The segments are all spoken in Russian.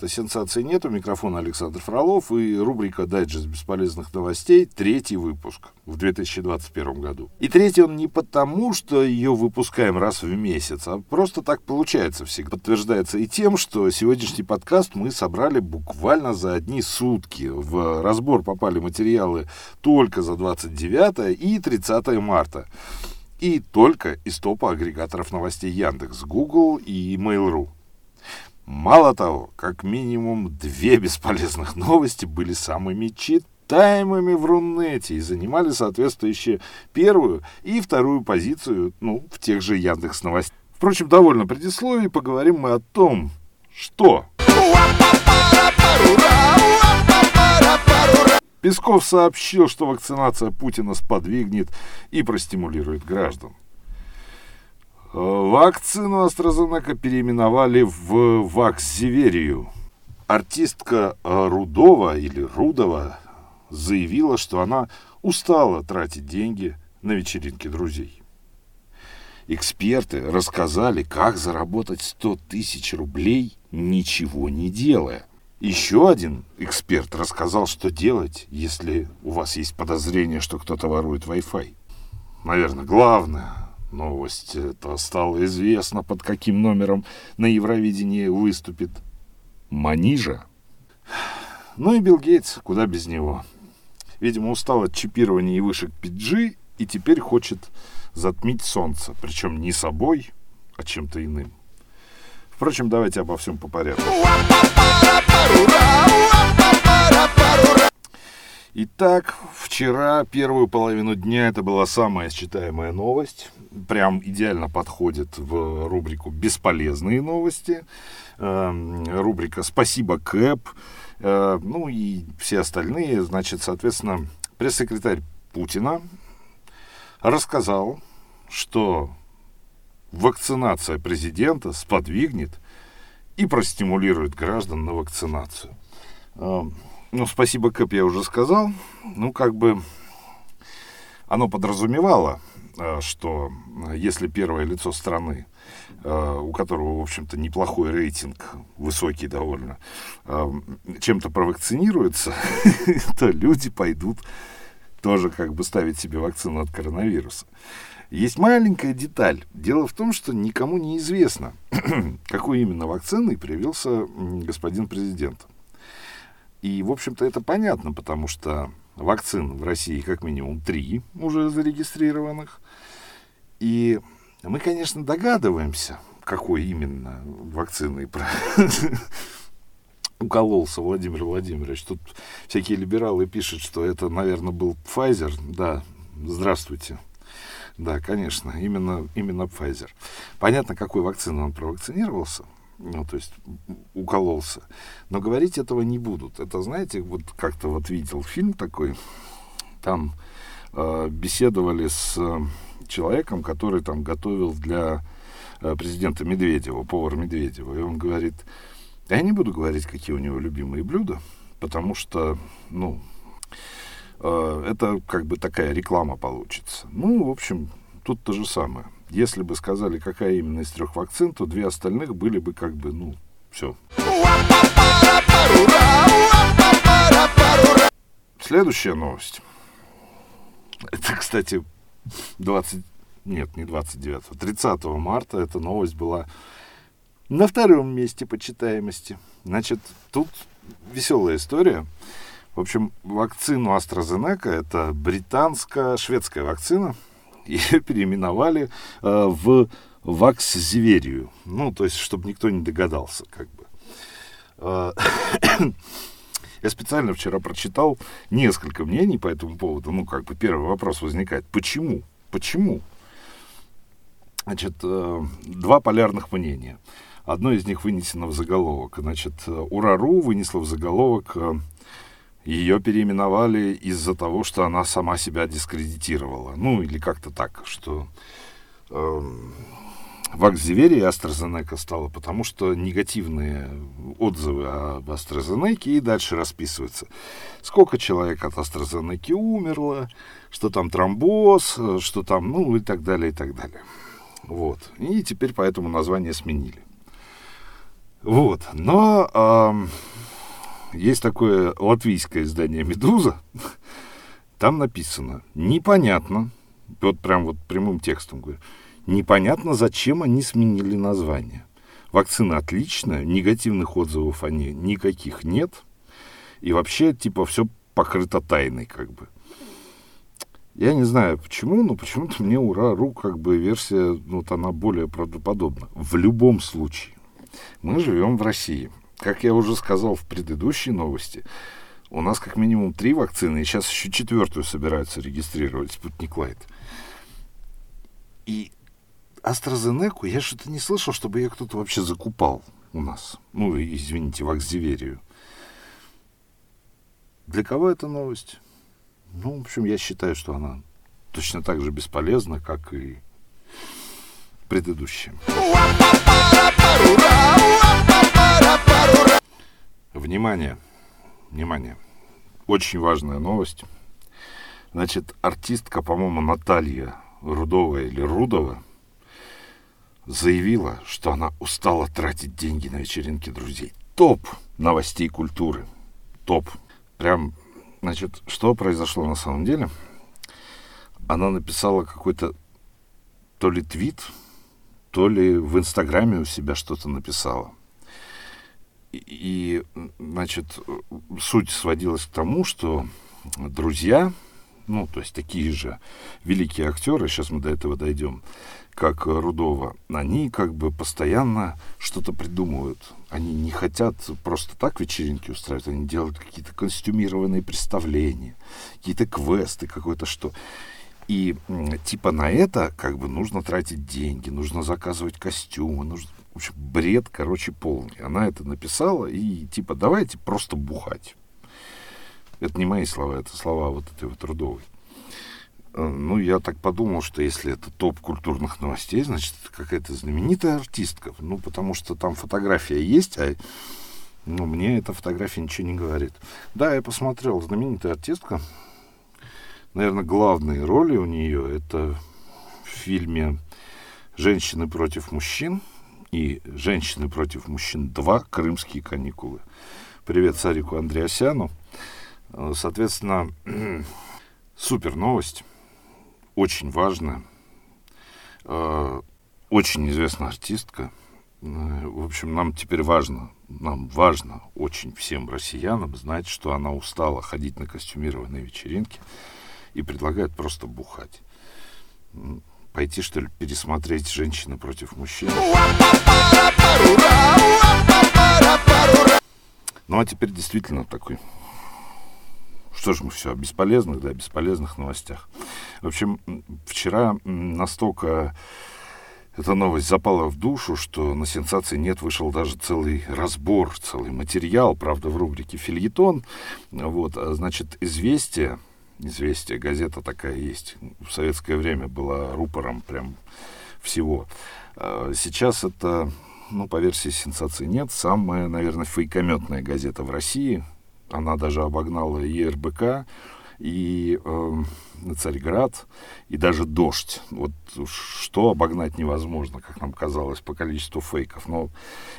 это «Сенсации нет». У микрофона Александр Фролов и рубрика «Дайджест бесполезных новостей». Третий выпуск в 2021 году. И третий он не потому, что ее выпускаем раз в месяц, а просто так получается всегда. Подтверждается и тем, что сегодняшний подкаст мы собрали буквально за одни сутки. В разбор попали материалы только за 29 и 30 марта и только из топа агрегаторов новостей Яндекс, Google и Mail.ru. Мало того, как минимум две бесполезных новости были самыми читаемыми в Рунете и занимали соответствующие первую и вторую позицию ну, в тех же Яндекс новостях. Впрочем, довольно предисловий, поговорим мы о том, что... Песков сообщил, что вакцинация Путина сподвигнет и простимулирует граждан. Вакцину AstraZeneca переименовали в Ваксиверию. Артистка Рудова или Рудова заявила, что она устала тратить деньги на вечеринки друзей. Эксперты рассказали, как заработать 100 тысяч рублей, ничего не делая. Еще один эксперт рассказал, что делать, если у вас есть подозрение, что кто-то ворует Wi-Fi. Наверное, главное новость. Это стало известно, под каким номером на Евровидении выступит Манижа. Ну и Билл Гейтс, куда без него. Видимо, устал от чипирования и вышек 5G и теперь хочет затмить солнце. Причем не собой, а чем-то иным. Впрочем, давайте обо всем по порядку. Итак, вчера, первую половину дня, это была самая читаемая новость. Прям идеально подходит в рубрику «Бесполезные новости». Э, рубрика «Спасибо, Кэп». Э, ну и все остальные. Значит, соответственно, пресс-секретарь Путина рассказал, что вакцинация президента сподвигнет и простимулирует граждан на вакцинацию. Э, ну, спасибо, Кэп, я уже сказал. Ну, как бы оно подразумевало, э, что если первое лицо страны, э, у которого, в общем-то, неплохой рейтинг, высокий довольно, э, чем-то провакцинируется, то люди пойдут тоже как бы ставить себе вакцину от коронавируса. Есть маленькая деталь. Дело в том, что никому не известно, какой именно вакциной привился господин президент. И, в общем-то, это понятно, потому что вакцин в России как минимум три уже зарегистрированных. И мы, конечно, догадываемся, какой именно вакциной укололся Владимир Владимирович. Тут всякие либералы пишут, что это, наверное, был Pfizer. Да, здравствуйте. Да, конечно, именно, именно Pfizer. Понятно, какой вакциной он провакцинировался – ну, то есть укололся. Но говорить этого не будут. Это, знаете, вот как-то вот видел фильм такой, там э, беседовали с э, человеком, который там готовил для э, президента Медведева, повар Медведева, и он говорит, я не буду говорить, какие у него любимые блюда, потому что, ну, э, это как бы такая реклама получится. Ну, в общем, тут то же самое. Если бы сказали, какая именно из трех вакцин, то две остальных были бы как бы, ну, все. Следующая новость. Это, кстати, 20... Нет, не 29, 30 марта эта новость была на втором месте по читаемости. Значит, тут веселая история. В общем, вакцину AstraZeneca, это британско-шведская вакцина, ее переименовали э, в Вакс-Зиверию. Ну, то есть, чтобы никто не догадался, как бы. Э, я специально вчера прочитал несколько мнений по этому поводу. Ну, как бы первый вопрос возникает. Почему? Почему? Значит, э, два полярных мнения. Одно из них вынесено в заголовок. Значит, Урару вынесла в заголовок ее переименовали из-за того, что она сама себя дискредитировала. Ну, или как-то так, что э, Ваксзиверия и AstraZeneca стало, потому что негативные отзывы об AstraZeneca и дальше расписываются. Сколько человек от AstraZeneca умерло, что там тромбоз, что там, ну, и так далее, и так далее. Вот. И теперь поэтому название сменили. Вот. Но э, есть такое латвийское издание «Медуза». Там написано «Непонятно». Вот прям вот прямым текстом говорю. Непонятно, зачем они сменили название. Вакцина отличная, негативных отзывов о ней никаких нет. И вообще, типа, все покрыто тайной, как бы. Я не знаю почему, но почему-то мне ура.ру как бы версия, ну, вот она более правдоподобна. В любом случае, мы живем в России. Как я уже сказал в предыдущей новости, у нас как минимум три вакцины, и сейчас еще четвертую собираются регистрировать, Спутник Лайт. И AstraZeneca я что-то не слышал, чтобы ее кто-то вообще закупал у нас. Ну, извините, Ваксдиверию. Для кого это новость? Ну, в общем, я считаю, что она точно так же бесполезна, как и предыдущая. Внимание, внимание. Очень важная новость. Значит, артистка, по-моему, Наталья Рудова или Рудова заявила, что она устала тратить деньги на вечеринки друзей. Топ новостей культуры. Топ. Прям Значит, что произошло на самом деле? Она написала какой-то то ли твит, то ли в Инстаграме у себя что-то написала. И, значит, суть сводилась к тому, что друзья, ну, то есть такие же великие актеры, сейчас мы до этого дойдем, как Рудова, они как бы постоянно что-то придумывают. Они не хотят просто так вечеринки устраивать, они делают какие-то костюмированные представления, какие-то квесты, какое-то что. И типа на это как бы нужно тратить деньги, нужно заказывать костюмы, нужно... В бред, короче, полный. Она это написала и типа давайте просто бухать. Это не мои слова, это слова вот этой вот Рудовой. Э, ну, я так подумал, что если это топ культурных новостей, значит, это какая-то знаменитая артистка. Ну, потому что там фотография есть, а ну, мне эта фотография ничего не говорит. Да, я посмотрел, знаменитая артистка. Наверное, главные роли у нее это в фильме «Женщины против мужчин» и «Женщины против мужчин 2. Крымские каникулы». Привет Сарику Андреасяну. Э, соответственно, супер новость очень важно. Э, очень известная артистка. Э, в общем, нам теперь важно, нам важно очень всем россиянам знать, что она устала ходить на костюмированные вечеринки и предлагает просто бухать. Пойти, что ли, пересмотреть «Женщины против мужчин». Ну, а теперь действительно такой что ж мы все о бесполезных, да, бесполезных новостях. В общем, вчера настолько эта новость запала в душу, что на сенсации нет вышел даже целый разбор, целый материал, правда, в рубрике «Фильетон». Вот, а, значит, «Известия», «Известия», газета такая есть, в советское время была рупором прям всего. А, сейчас это, ну, по версии сенсации нет, самая, наверное, фейкометная газета в России – она даже обогнала и РБК, и э, Царьград, и даже Дождь. Вот что обогнать невозможно, как нам казалось, по количеству фейков. Но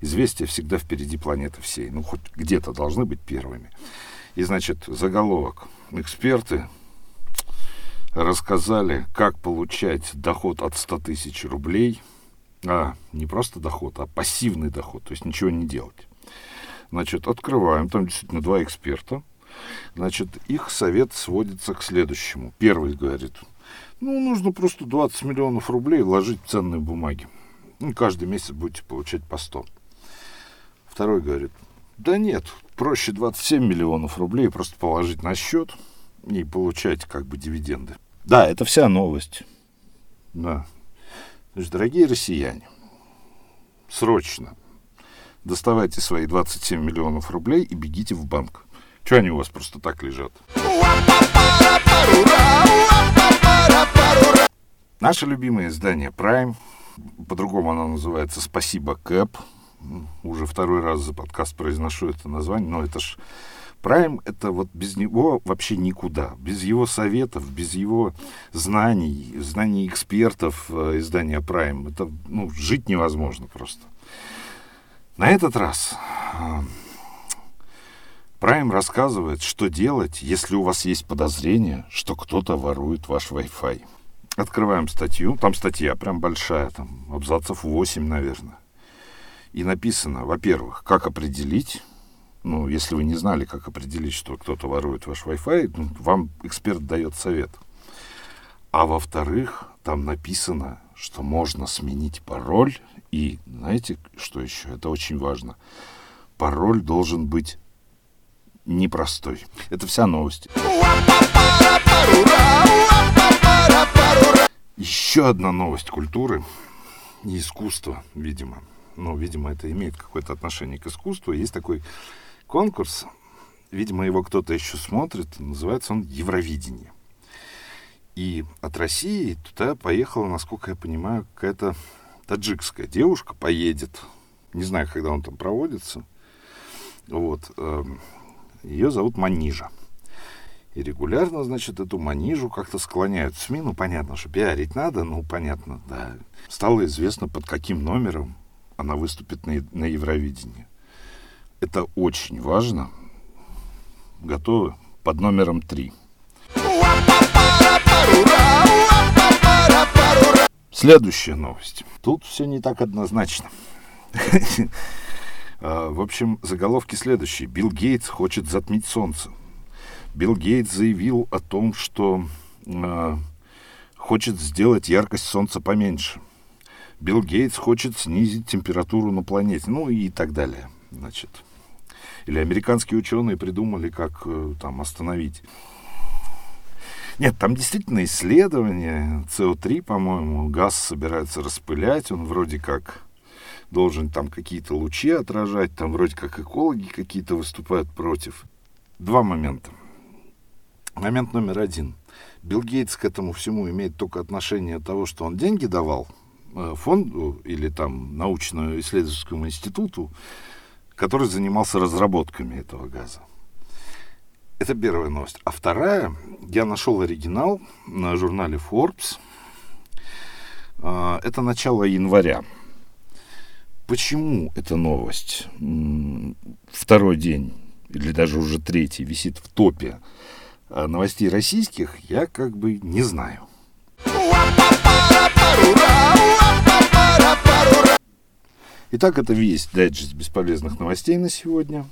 известия всегда впереди планеты всей. Ну, хоть где-то должны быть первыми. И, значит, заголовок. Эксперты рассказали, как получать доход от 100 тысяч рублей. А, не просто доход, а пассивный доход, то есть ничего не делать. Значит, открываем, там действительно два эксперта. Значит, их совет сводится к следующему. Первый говорит, ну, нужно просто 20 миллионов рублей вложить в ценные бумаги. Ну, каждый месяц будете получать по 100. Второй говорит, да нет, проще 27 миллионов рублей просто положить на счет и получать как бы дивиденды. Да, это вся новость. Да. Значит, дорогие россияне, срочно доставайте свои 27 миллионов рублей и бегите в банк. Чего они у вас просто так лежат? Наше любимое издание Prime, по-другому оно называется «Спасибо, Кэп». Уже второй раз за подкаст произношу это название, но это ж Prime это вот без него вообще никуда. Без его советов, без его знаний, знаний экспертов э, издания Prime, это ну, жить невозможно просто. На этот раз Prime рассказывает, что делать, если у вас есть подозрение, что кто-то ворует ваш Wi-Fi. Открываем статью, там статья прям большая, там абзацев 8, наверное. И написано, во-первых, как определить, ну, если вы не знали, как определить, что кто-то ворует ваш Wi-Fi, ну, вам эксперт дает совет. А во-вторых, там написано, что можно сменить пароль. И знаете, что еще? Это очень важно. Пароль должен быть непростой. Это вся новость. Еще одна новость культуры и искусства, видимо. Ну, видимо, это имеет какое-то отношение к искусству. Есть такой конкурс, видимо, его кто-то еще смотрит, называется он «Евровидение». И от России туда поехала, насколько я понимаю, какая-то таджикская девушка поедет. Не знаю, когда он там проводится. Вот. Эм, ее зовут Манижа. И регулярно, значит, эту манижу как-то склоняют в СМИ. Ну, понятно, что пиарить надо, ну, понятно, да. Стало известно, под каким номером она выступит на, на Евровидении. Это очень важно. Готовы? Под номером три. Следующая новость. Тут все не так однозначно. А, в общем, заголовки следующие. Билл Гейтс хочет затмить солнце. Билл Гейтс заявил о том, что э, хочет сделать яркость солнца поменьше. Билл Гейтс хочет снизить температуру на планете, ну и так далее. Значит, или американские ученые придумали, как э, там остановить. Нет, там действительно исследования. СО3, по-моему, газ собирается распылять. Он вроде как должен там какие-то лучи отражать, там вроде как экологи какие-то выступают против. Два момента. Момент номер один. Билл Гейтс к этому всему имеет только отношение того, что он деньги давал э, фонду или там научно-исследовательскому институту, который занимался разработками этого газа. Это первая новость. А вторая, я нашел оригинал на журнале Forbes. Э, это начало января. Почему эта новость второй день или даже уже третий висит в топе а новостей российских, я как бы не знаю. Итак, это весь дайджест бесполезных новостей на сегодня.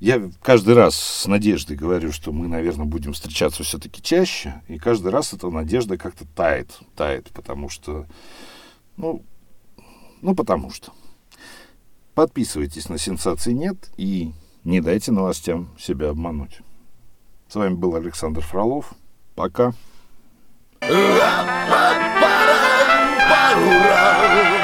Я каждый раз с надеждой говорю, что мы, наверное, будем встречаться все-таки чаще, и каждый раз эта надежда как-то тает, тает, потому что ну, ну, потому что. Подписывайтесь на «Сенсации нет» и не дайте новостям себя обмануть. С вами был Александр Фролов. Пока. rural.